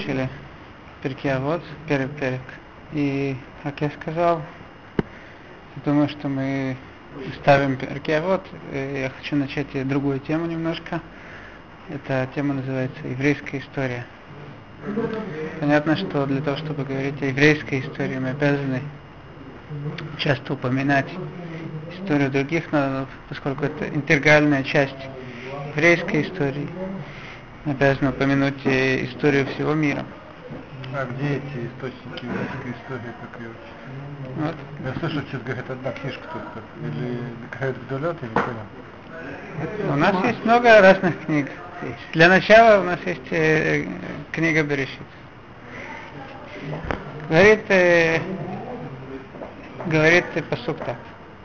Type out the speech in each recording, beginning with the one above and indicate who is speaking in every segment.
Speaker 1: Учили перке, а вот первый перек. И, как я сказал, я думаю, что мы ставим перке, а вот я хочу начать другую тему немножко. Эта тема называется еврейская история. Понятно, что для того, чтобы говорить о еврейской истории, мы обязаны часто упоминать историю других народов, поскольку это интегральная часть еврейской истории. Обязаны упомянуть историю всего мира.
Speaker 2: А где эти источники еврейской истории, как ее учить? Вот. Я слышал, что говорит одна книжка только. Или Михаил Гдолет, я не понял.
Speaker 1: У нас есть много разных книг. Для начала у нас есть э, книга Берешит. Говорит, э, говорит э, посук так.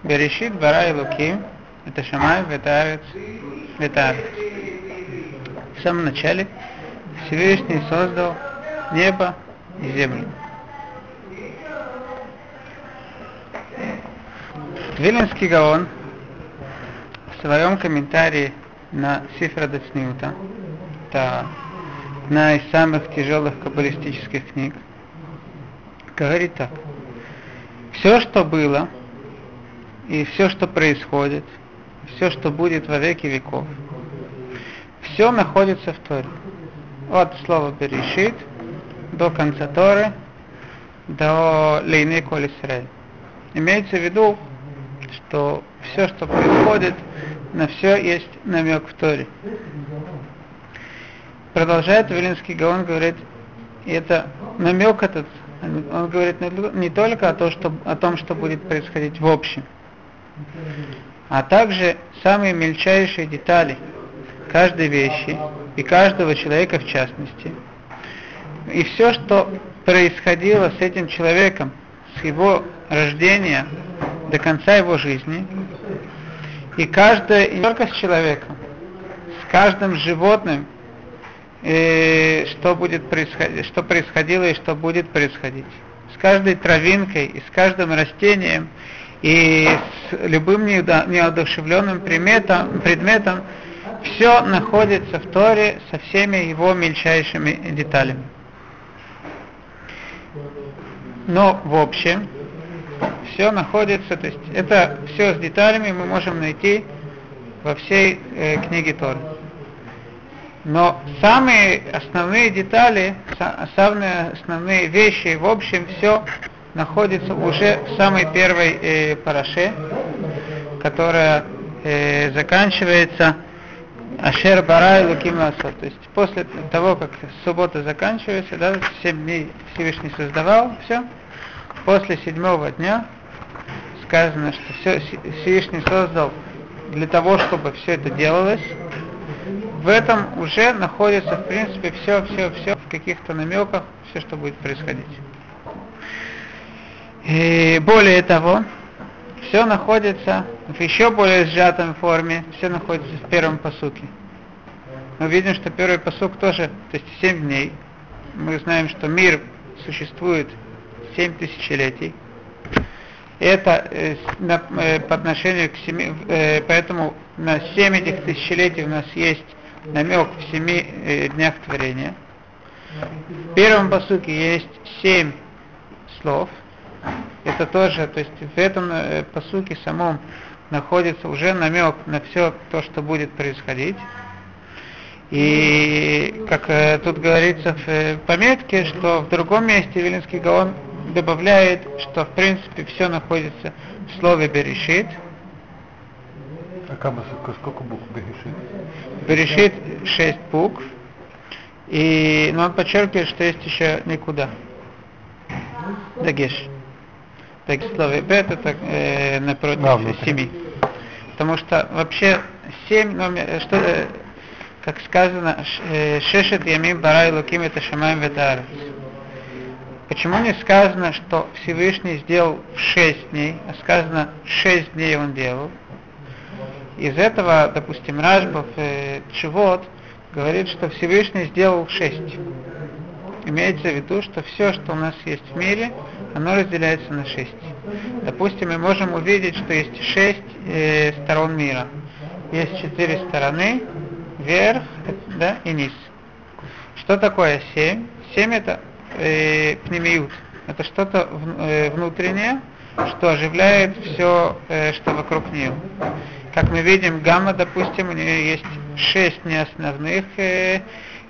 Speaker 1: Берешит бара и луким, это шамай, ветарец, ветарец. Самом начале Всевышний создал небо и землю. Виленский Гаон в своем комментарии на Сифра Дацниута, это одна из самых тяжелых каббалистических книг, говорит так. Все, что было, и все, что происходит, все, что будет во веки веков, все находится в Торе. От слова Берешит до конца Торы, до Лейны Коль. Имеется в виду, что все, что происходит, на все есть намек в Торе. Продолжает Вилинский Гаон, говорит, и это намек этот, он говорит не только о том, что, о том, что будет происходить в общем, а также самые мельчайшие детали каждой вещи и каждого человека в частности. И все, что происходило с этим человеком, с его рождения до конца его жизни, и каждое, и не только с человеком, с каждым животным, и что будет происходить, что происходило и что будет происходить. С каждой травинкой и с каждым растением и с любым неодушевленным предметом, предметом все находится в Торе со всеми его мельчайшими деталями. Но в общем, все находится, то есть это все с деталями мы можем найти во всей э, книге Торы. Но самые основные детали, самые основные вещи, в общем, все находится уже в самой первой э, параше, которая э, заканчивается Ашер Барай Луким То есть после того, как суббота заканчивается, да, 7 дней Всевышний создавал все, после седьмого дня сказано, что все Всевышний создал для того, чтобы все это делалось. В этом уже находится, в принципе, все, все, все в каких-то намеках, все, что будет происходить. И более того, все находится в еще более сжатой форме, все находится в первом посуке. Мы видим, что первый посук тоже, то есть 7 дней. Мы знаем, что мир существует 7 тысячелетий. Это э, на, э, по отношению к семи, э, поэтому на 7 этих тысячелетий у нас есть намек в семи э, днях творения. В первом посуке есть семь слов. Это тоже, то есть в этом э, посуке самом находится уже намек на все то, что будет происходить. И как э, тут говорится в э, пометке, что в другом месте Вилинский Гаон добавляет, что в принципе все находится в слове Берешит.
Speaker 2: А как, сколько букв Берешит?
Speaker 1: Берешит шесть букв. И, но он подчеркивает, что есть еще никуда. Дагеш. Так слове бет это э, напротив да, семи. Потому что вообще семь, номер, что, э, как сказано, э, шешет ямим барай луким это шамаем ветарец. Почему не сказано, что Всевышний сделал в шесть дней, а сказано шесть дней он делал? Из этого, допустим, Рашбов э, Чевод говорит, что Всевышний сделал шесть. Имеется в виду, что все, что у нас есть в мире, оно разделяется на шесть. Допустим, мы можем увидеть, что есть шесть э, сторон мира. Есть четыре стороны, верх да, и низ. Что такое семь? Семь это э, пнемиют. Это что-то в, э, внутреннее, что оживляет все, э, что вокруг нее. Как мы видим, гамма, допустим, у нее есть шесть неосновных, э, э,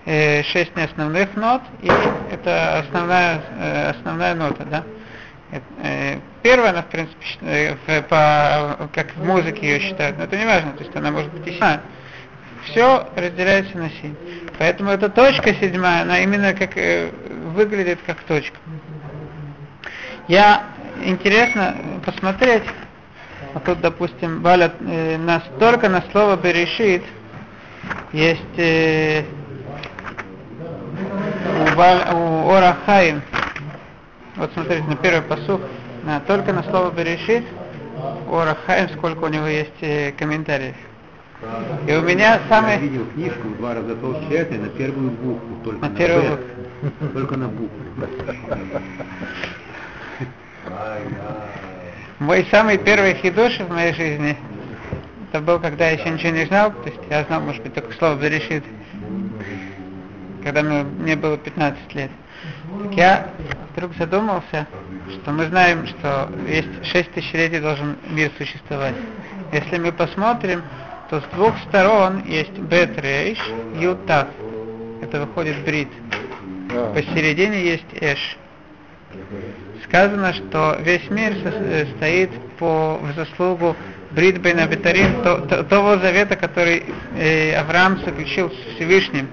Speaker 1: шесть неосновных нот, и это основная, э, основная нота, да? Э, первая, она, в принципе, э, по, как в музыке ее считают, но это не важно, то есть она может быть и седьмая. Все разделяется на семь. Поэтому эта точка седьмая, она именно как э, выглядит как точка. Я интересно посмотреть, вот тут, допустим, Валя э, настолько на слово Берешит есть э, у, Валь, у Ора Хаим, вот смотрите, на первый посух, на, только на слово Берешит, у Ора Хаим, сколько у него есть э, комментариев. И у меня самый...
Speaker 3: Я видел книжку в два раза толще этой на первую букву, только
Speaker 1: На
Speaker 3: на,
Speaker 1: первую
Speaker 3: Б, только на букву.
Speaker 1: Мой самый первый хидуш в моей жизни, это был, когда я еще ничего не знал, то есть я знал, может быть, только слово Берешит, когда мне, мне было 15 лет. Так я вдруг задумался, что мы знаем, что есть 6 тысячелетий должен мир существовать. Если мы посмотрим, то с двух сторон есть Бет Рейш, Ют Тав. Это выходит Брит. Посередине есть Эш. Сказано, что весь мир э, стоит по, в заслугу Брит Бен Абитарим, то- то- того завета, который э, Авраам заключил с Всевышним.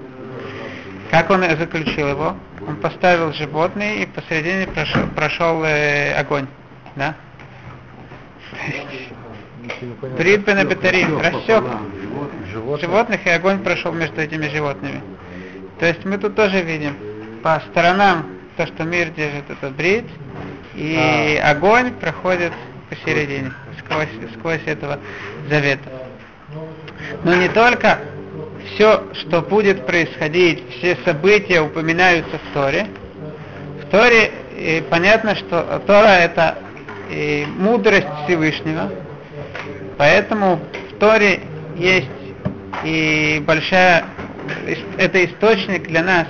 Speaker 1: Как он заключил его? Он поставил животные и посередине прошел, прошел э, огонь. Да? Брит Бен Абитарим рассек
Speaker 2: Животное.
Speaker 1: животных, и огонь прошел между этими животными. То есть мы тут тоже видим по сторонам то, что мир держит, это брит, и огонь проходит посередине, сквозь, сквозь этого завета. Но не только все, что будет происходить, все события упоминаются в Торе. В Торе э, понятно, что Тора это э, мудрость Всевышнего, поэтому в Торе есть и большая, это источник для нас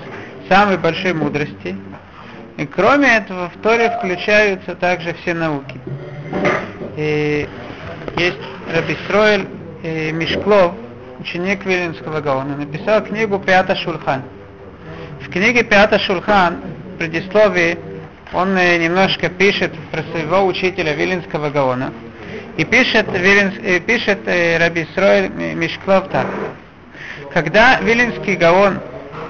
Speaker 1: самой большой мудрости. И кроме этого в Торе включаются также все науки. И есть Рабистроэль Мишклов, ученик Виленского Гаона, написал книгу Пята Шульхан. В книге Пята Шульхан, в предисловии, он э, немножко пишет про своего учителя Виленского Гаона. И пишет, Виленс, э, пишет э, Раби Мишклов так. Когда Виленский Гаон,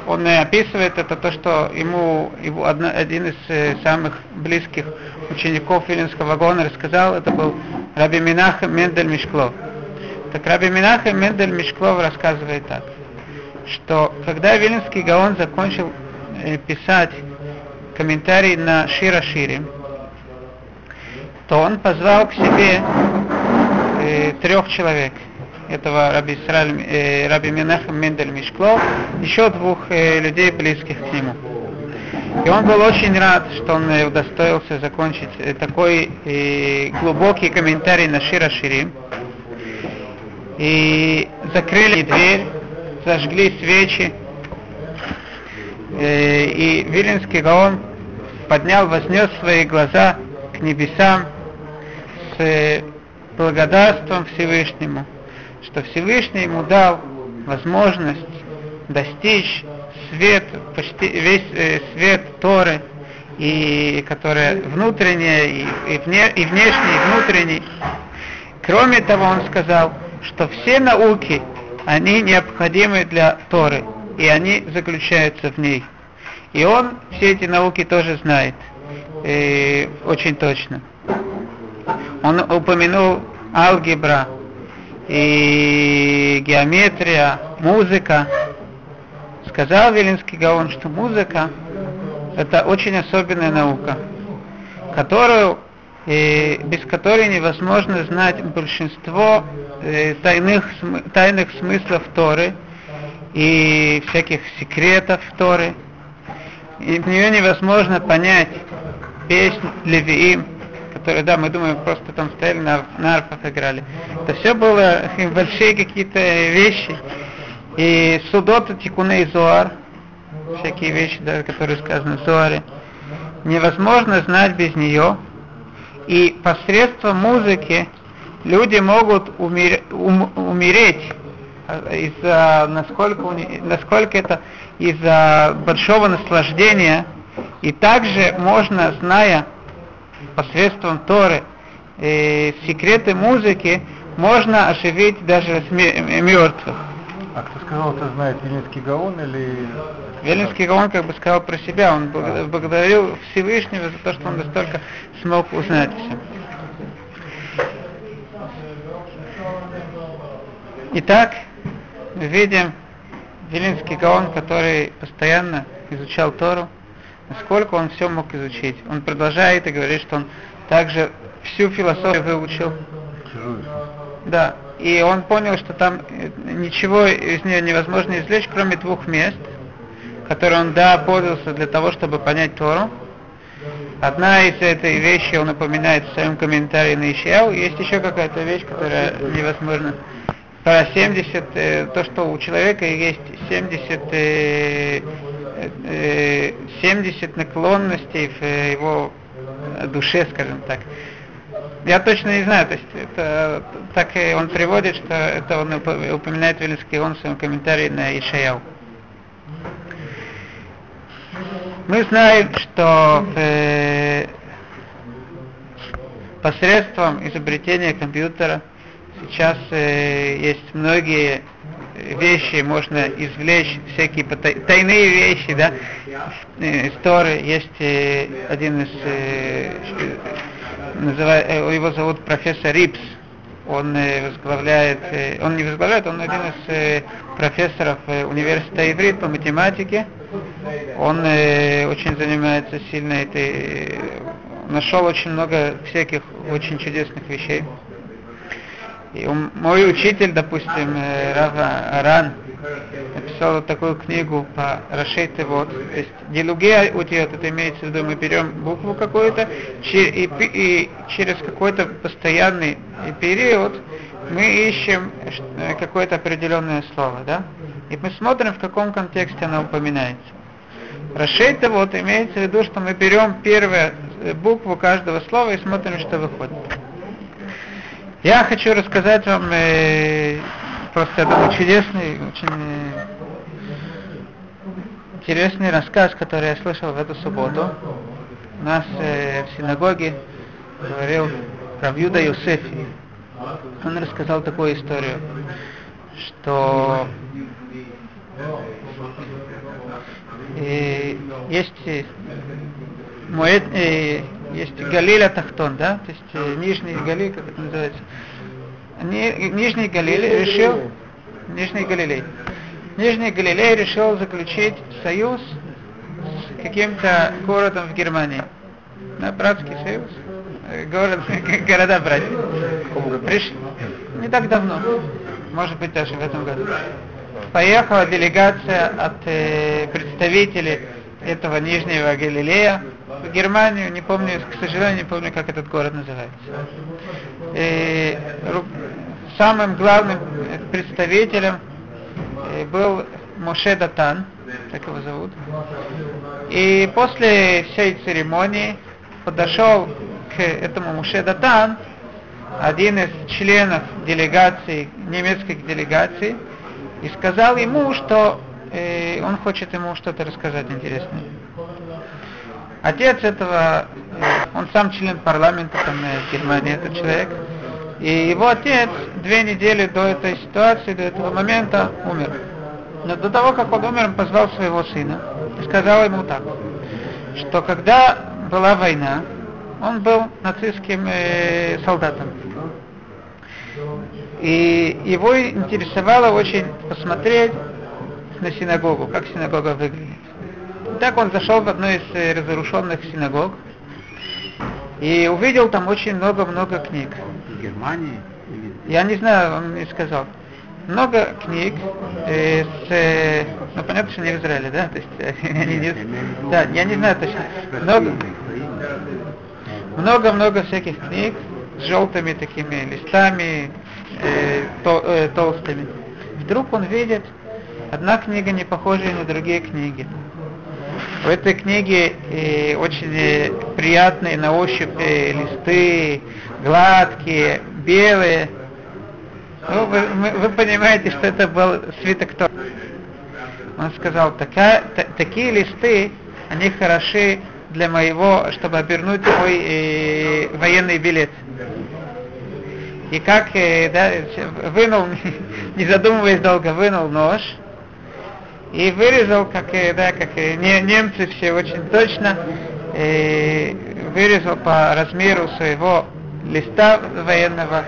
Speaker 1: он описывает это то, что ему, его одна, один из самых близких учеников Виленского Гаона рассказал, это был Раби Минахем Мендель Мишклов. Так Раби Минахем Мендель Мишклов рассказывает так, что когда Виленский Гаон закончил э, писать комментарий на Шира Шири, то он позвал к себе э, трех человек. Этого Раби, Исраиль, э, Раби Менахем Мендель Мишклов, еще двух э, людей, близких к нему. И он был очень рад, что он э, удостоился закончить э, такой глубокий комментарий на Шира Ширим. И закрыли дверь, зажгли свечи, Э, и Виленский Гаон поднял, вознес свои глаза к небесам с э, благодарством Всевышнему, что Всевышний ему дал возможность достичь свет, почти весь э, свет Торы, и которая внутренняя, и, и, вне, и внешний, и внутренний. Кроме того, он сказал, что все науки, они необходимы для Торы, и они заключаются в ней. И он все эти науки тоже знает, э, очень точно. Он упомянул алгебра, и геометрия, музыка. Сказал Виленский Гаон, что музыка это очень особенная наука, которую, э, без которой невозможно знать большинство э, тайных, смы- тайных смыслов Торы и всяких секретов Торы. И в нее невозможно понять песнь Левиим, которые, да, мы думаем, просто там стояли на, на арфах играли. Это все было большие какие-то вещи. И Судота Тикуна и Зуар, всякие вещи, да, которые сказаны в Зоаре, невозможно знать без нее, и посредством музыки люди могут умер, ум, умереть из-за насколько, насколько это из-за большого наслаждения, и также можно, зная посредством Торы э, секреты музыки, можно оживить даже мертвых.
Speaker 2: А кто сказал, это знает Вильнинский Гаон или...
Speaker 1: Вильнинский Гаон как бы сказал про себя, он благодарил Всевышнего за то, что он настолько смог узнать все. Итак, мы видим Вилинский Гаон, который постоянно изучал Тору, насколько он все мог изучить. Он продолжает и говорит, что он также всю философию выучил. Да, и он понял, что там ничего из нее невозможно извлечь, кроме двух мест, которые он, да, пользовался для того, чтобы понять Тору. Одна из этой вещи он упоминает в своем комментарии на Ишияу. Есть еще какая-то вещь, которая невозможно про 70, э, то, что у человека есть 70, э, э, 70 наклонностей в его душе, скажем так. Я точно не знаю, то есть это так и он приводит, что это он упоминает Вильнский он в своем комментарии на Ишаяу. Мы знаем, что э, посредством изобретения компьютера сейчас э, есть многие вещи, можно извлечь всякие тайные вещи, да, истории. Э, есть э, один из, э, называет, э, его зовут профессор Рипс, он э, возглавляет, э, он не возглавляет, он один из профессоров университета Иврит по математике. Он очень занимается сильно этой, нашел очень много всяких очень чудесных вещей. И мой учитель, допустим, Рава Аран, написал вот такую книгу по Рашейт вот, то есть делугея утиот, это имеется в виду, мы берем букву какую-то, и, и через какой-то постоянный период мы ищем э, какое-то определенное слово, да, и мы смотрим, в каком контексте оно упоминается. Рашейта вот имеется в виду, что мы берем первую э, букву каждого слова и смотрим, что выходит. Я хочу рассказать вам э, просто это чудесный, очень э, интересный рассказ, который я слышал в эту субботу. У нас э, в синагоге говорил Равьюда Юсефи. Он рассказал такую историю, что э, есть э, Моэд, э, есть Галиля Тахтон, да, то есть Нижний Галиль, как это называется. Ни, Нижний Галилей решил, Нижний Галилей, Нижний Галилей решил заключить союз с каким-то городом в Германии. На братский союз, э, город, города братья. Приш... Не так давно, может быть даже в этом году. Поехала делегация от э, представителей этого Нижнего Галилея Германию, не помню, к сожалению, не помню, как этот город называется. И самым главным представителем э, был Моше Датан, так его зовут. И после всей церемонии подошел к этому Моше Датан, один из членов делегации, немецкой делегации, и сказал ему, что э, он хочет ему что-то рассказать интересное. Отец этого, э, он сам член парламента там э, Германии, этот человек, и его отец две недели до этой ситуации, до этого момента умер. Но до того, как он умер, он позвал своего сына и сказал ему так, что когда была война, он был нацистским э, солдатом. И его интересовало очень посмотреть на синагогу, как синагога выглядит. Так он зашел в одну из э, разрушенных синагог и увидел там очень много-много книг.
Speaker 3: В Германии?
Speaker 1: Я не знаю, он мне сказал. Много книг э, с, э, ну понятно, что не в Израиле, да? То есть, не, да, я не знаю точно. Много, много-много всяких книг с желтыми такими листами, э, то, э, толстыми. Вдруг он видит Одна книга не похожа на другие книги. В этой книге э, очень э, приятные на ощупь э, листы, гладкие, белые. Ну, вы, вы понимаете, что это был свиток Тор. Он сказал, такая, та, такие листы, они хороши для моего, чтобы обернуть мой э, военный билет. И как э, да, вынул, не задумываясь долго, вынул нож и вырезал, как, э, да, как не, немцы все очень точно, э, вырезал по размеру своего листа военного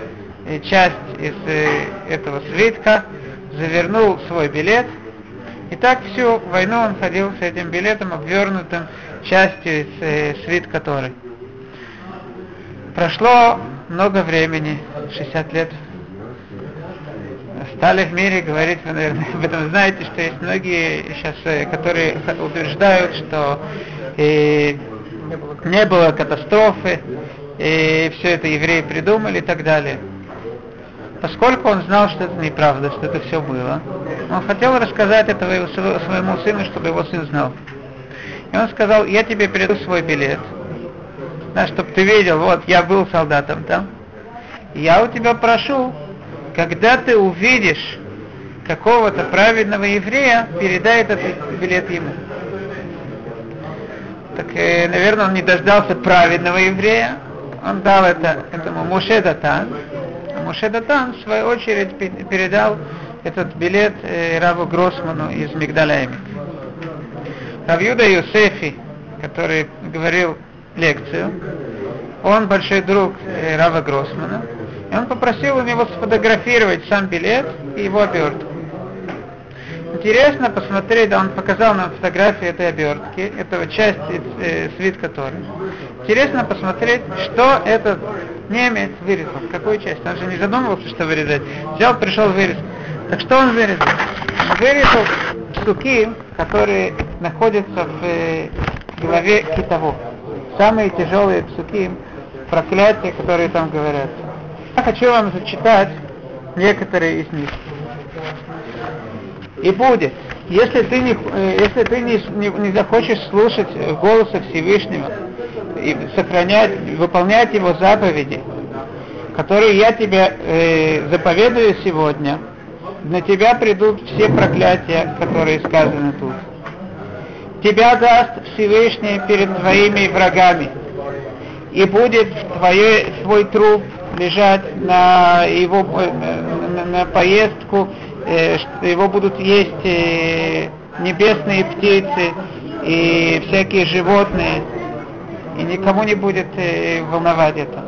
Speaker 1: часть из э, этого свитка, завернул свой билет, и так всю войну он ходил с этим билетом, обвернутым частью из э, свит который. Прошло много времени, 60 лет. Стали в мире говорить, вы, наверное, об этом знаете, что есть многие сейчас, э, которые утверждают, что э, не было катастрофы, и все это евреи придумали и так далее. Поскольку он знал, что это неправда, что это все было, он хотел рассказать это своему сыну, чтобы его сын знал. И он сказал, я тебе переду свой билет, да, чтобы ты видел, вот я был солдатом там. Я у тебя прошу, когда ты увидишь какого-то праведного еврея, передай этот билет ему. Так, э, наверное, он не дождался праведного еврея, он дал это этому Муше Датан. А Муше Датан, в свою очередь, передал этот билет э, Раву Гроссману из Мигдаля Равьюда Юсефи, который говорил лекцию, он большой друг э, Рава Гроссмана, он попросил у него сфотографировать сам билет и его обертку. Интересно посмотреть, он показал нам фотографию этой обертки, этого части э, свит которой. Интересно посмотреть, что этот немец вырезал, какую часть. Он же не задумывался, что вырезать. Взял, пришел, вырезал. Так что он вырезал? Он вырезал стуки, которые находятся в э, главе Китово. Самые тяжелые псуки, проклятия, которые там говорят. Я хочу вам зачитать некоторые из них. И будет, если ты не, э, если ты не, не, не захочешь слушать голоса Всевышнего и сохранять, выполнять его заповеди, которые я тебе э, заповедую сегодня, на тебя придут все проклятия, которые сказаны тут. Тебя даст Всевышний перед твоими врагами, и будет твое, твой труп лежать на его на, на поездку, э, его будут есть э, небесные птицы и всякие животные, и никому не будет э, волновать это.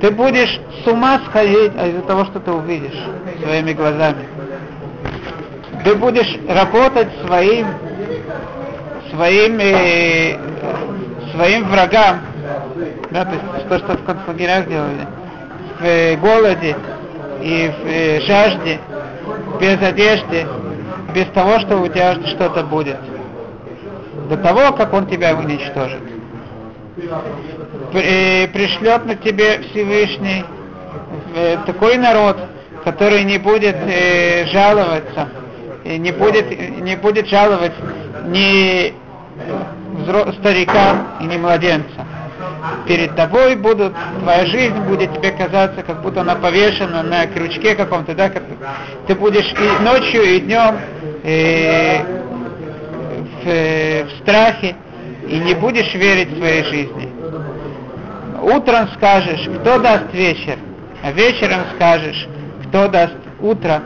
Speaker 1: Ты будешь с ума сходить из-за того, что ты увидишь своими глазами. Ты будешь работать своим, своим, э, своим врагам, да, то есть то, что в концлагерях делали, э, голоде и в э, жажде, без одежды, без того, что у тебя что-то будет. До того, как он тебя уничтожит пришлет на тебе Всевышний э, такой народ, который не будет э, жаловаться, не будет, не будет жаловать ни старика и ни младенца. Перед тобой будут, твоя жизнь будет тебе казаться, как будто она повешена на крючке каком-то, да, как ты будешь и ночью, и днем э, в, э, в страхе, и не будешь верить своей жизни. Утром скажешь, кто даст вечер, а вечером скажешь, кто даст утро,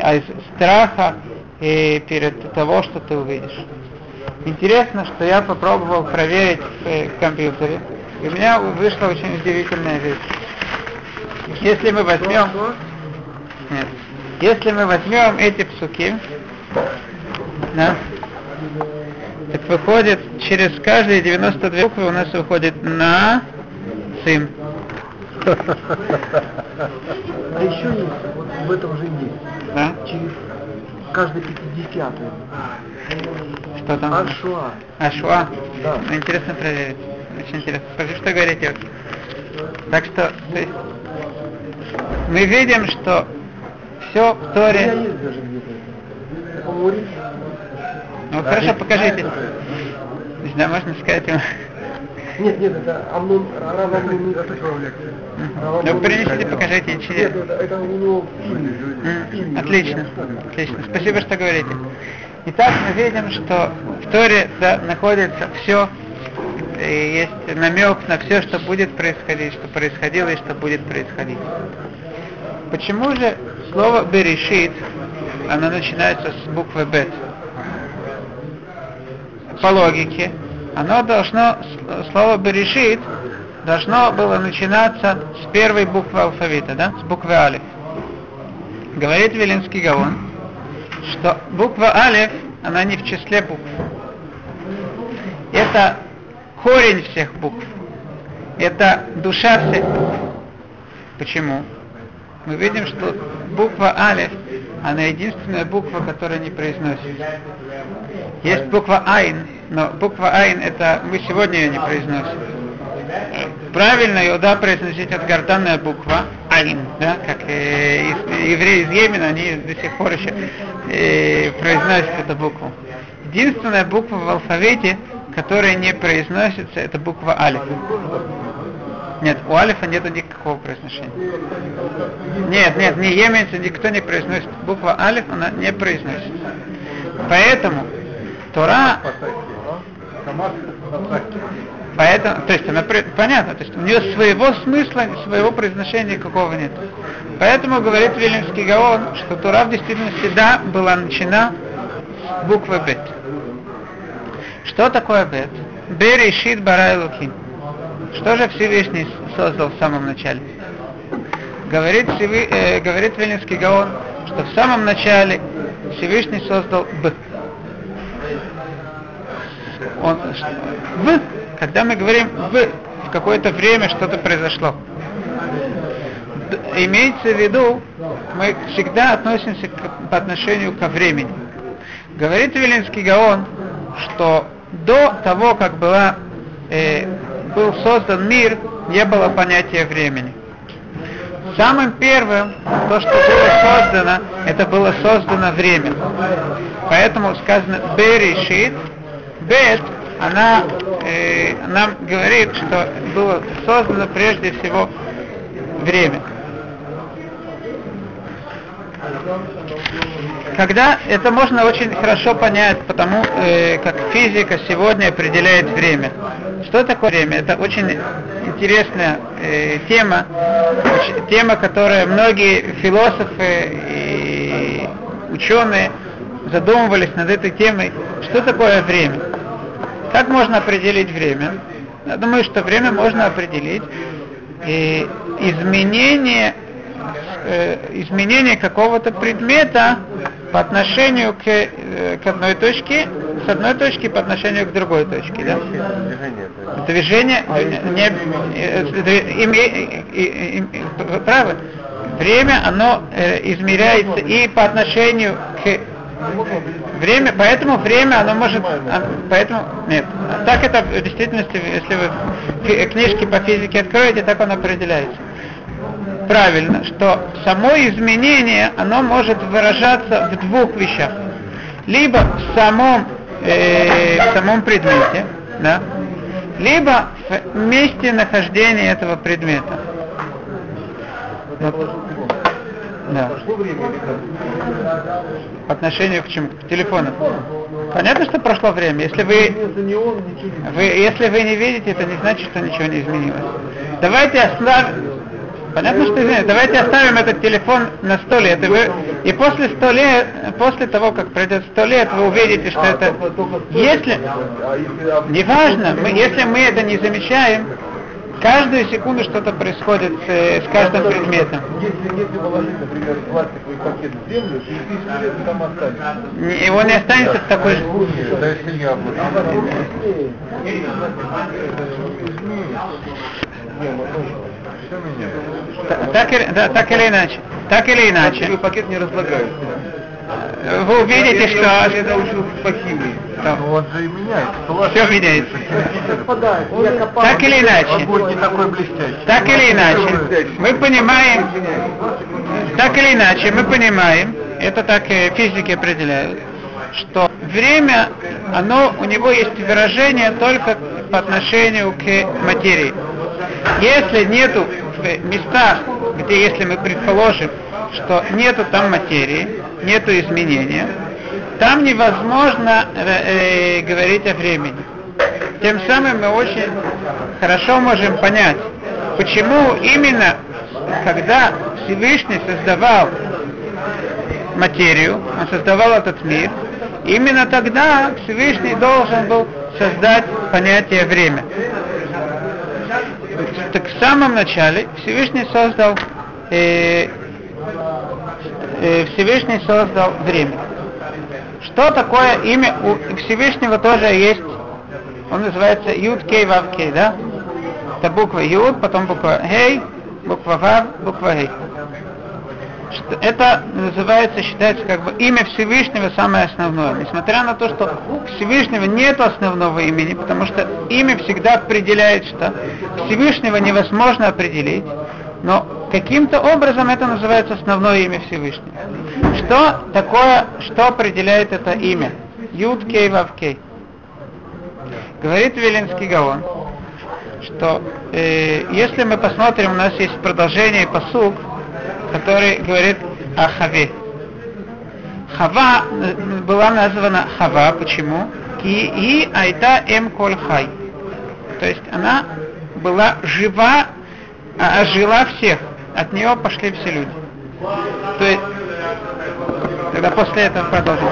Speaker 1: а из страха и перед того, что ты увидишь. Интересно, что я попробовал проверить в э, компьютере, и у меня вышла очень удивительная вещь. Если мы возьмем... Нет. Если мы возьмем эти псуки, да, так выходит, через каждые 92 буквы у нас выходит на цим.
Speaker 2: А еще есть, вот в этом же есть.
Speaker 1: Да?
Speaker 2: Через каждый пятидесятый.
Speaker 1: Что там?
Speaker 2: Ашуа.
Speaker 1: Ашуа?
Speaker 2: Да.
Speaker 1: Ну, интересно проверить. Очень интересно. Скажи, что говорите. Так что, то есть, мы видим, что все в Торе... Ну хорошо, покажите. Не знаю, можно сказать ему.
Speaker 4: Нет, нет, это Амнон, Рав Амнон.
Speaker 2: Я слышал в лекции.
Speaker 1: Ну принесите, покажите.
Speaker 4: Нет,
Speaker 1: через-
Speaker 4: это, это у него
Speaker 1: Отлично, отлично. Спасибо, что говорите. Итак, мы видим, что в Торе да, находится все, и есть намек на все, что будет происходить, что происходило и что будет происходить. Почему же слово «берешит», оно начинается с буквы «бет»? По логике, оно должно, слово «берешит» должно было начинаться с первой буквы алфавита, да, с буквы «алиф». Говорит Велинский Гаон, что буква Алиф, она не в числе букв. Это корень всех букв. Это душа всех букв. Почему? Мы видим, что буква Алиф, она единственная буква, которая не произносится. Есть буква Айн, но буква Айн это мы сегодня ее не произносим. Правильно ее, да, произносить это гортанная буква Айн, да, как э, евреи из Йемена, они до сих пор еще э, произносят эту букву. Единственная буква в алфавите, которая не произносится, это буква Алиф. Нет, у Алифа нету никакого произношения. Нет, нет, не йеменцы, никто не произносит. Буква Алиф, она не произносится. Поэтому Тора. Поэтому, то есть она понятно, то есть у нее своего смысла, своего произношения никакого нет. Поэтому говорит Вильнюсский Гаон, что Тура в действительности да была начина с буквы Бет. Что такое Бет? Берешит Барай Луким. Что же Всевышний создал в самом начале? Говорит, Всевы- э, говорит Вильнюсский Гаон, что в самом начале Всевышний создал Б. Он, в, когда мы говорим в, в какое-то время что-то произошло. Имеется в виду, мы всегда относимся к- по отношению ко времени. Говорит Велинский Гаон, что до того, как была, э, был создан мир, не было понятия времени. Самым первым, то, что было создано, это было создано время. Поэтому сказано «берешит», «бет», она э, нам говорит, что было создано прежде всего время. Когда это можно очень хорошо понять, потому э, как физика сегодня определяет время. Что такое время? Это очень интересная э, тема, тема, которая многие философы и ученые задумывались над этой темой. Что такое время? Как можно определить время? Я думаю, что время можно определить и изменение, э, изменение какого-то предмета по отношению к, э, к одной точке, с одной точки по отношению к другой точке. Да? Движение, не, э, правы, время, оно э, измеряется и по отношению к Время, поэтому время, оно может, а, поэтому, нет, так это в действительности, если вы книжки по физике откроете, так оно определяется. Правильно, что само изменение, оно может выражаться в двух вещах. Либо в самом, э, в самом предмете, да, либо в месте нахождения этого предмета. Вот. Да. По отношению к чему? К телефону. Понятно, что прошло время. Если вы, вы, если вы не видите, это не значит, что ничего не изменилось. Давайте оставим. Понятно, что изменилось. Давайте оставим этот телефон на сто лет. И, вы, и после сто лет, после того, как пройдет сто лет, вы увидите, что это.
Speaker 4: только- только сто
Speaker 1: Если,
Speaker 4: а
Speaker 1: неважно, мы, если мы это не замечаем, каждую секунду что-то происходит с, э, с каждым предметом.
Speaker 4: Если, если положить, например, пластиковый пакет в землю, через тысячу лет там останется.
Speaker 1: Не- Его не останется в такой же.
Speaker 2: Да если яблоко. Все меняется.
Speaker 1: Та- Так, или- да, так или иначе. Так или иначе.
Speaker 4: Пакет не разлагается.
Speaker 1: Вы увидите,
Speaker 4: Я
Speaker 1: что
Speaker 4: научился по химии.
Speaker 2: Ну он же и меняется.
Speaker 1: все меняется.
Speaker 4: Я.
Speaker 1: Так или
Speaker 2: Он
Speaker 1: иначе.
Speaker 2: будет не такой блестящий.
Speaker 1: Так или иначе, мы понимаем, так или иначе, мы понимаем, это так физики определяют, что время, оно, у него есть выражение только по отношению к материи. Если нету в местах, где, если мы предположим, что нету там материи, нету изменения, там невозможно э, э, говорить о времени. Тем самым мы очень хорошо можем понять, почему именно когда Всевышний создавал материю, он создавал этот мир, именно тогда Всевышний должен был создать понятие время. Так в самом начале Всевышний создал э, э, Всевышний создал время. Что такое имя у Всевышнего тоже есть? Он называется Юд Кей Вав Кей, да? Это буква Юд, потом буква Хей, буква Вав, буква Гей. Это называется, считается как бы имя Всевышнего самое основное. Несмотря на то, что Всевышнего нет основного имени, потому что имя всегда определяет, что Всевышнего невозможно определить, но каким-то образом это называется основное имя Всевышнего. Что такое, что определяет это имя? Юд Кей Вав Кей. Говорит Велинский Гаон, что э, если мы посмотрим, у нас есть продолжение посуг, который говорит о Хаве. Хава э, была названа Хава, почему? И, и айта эм коль. То есть она была жива, а ожила всех. От нее пошли все люди. То есть, тогда после этого продолжим.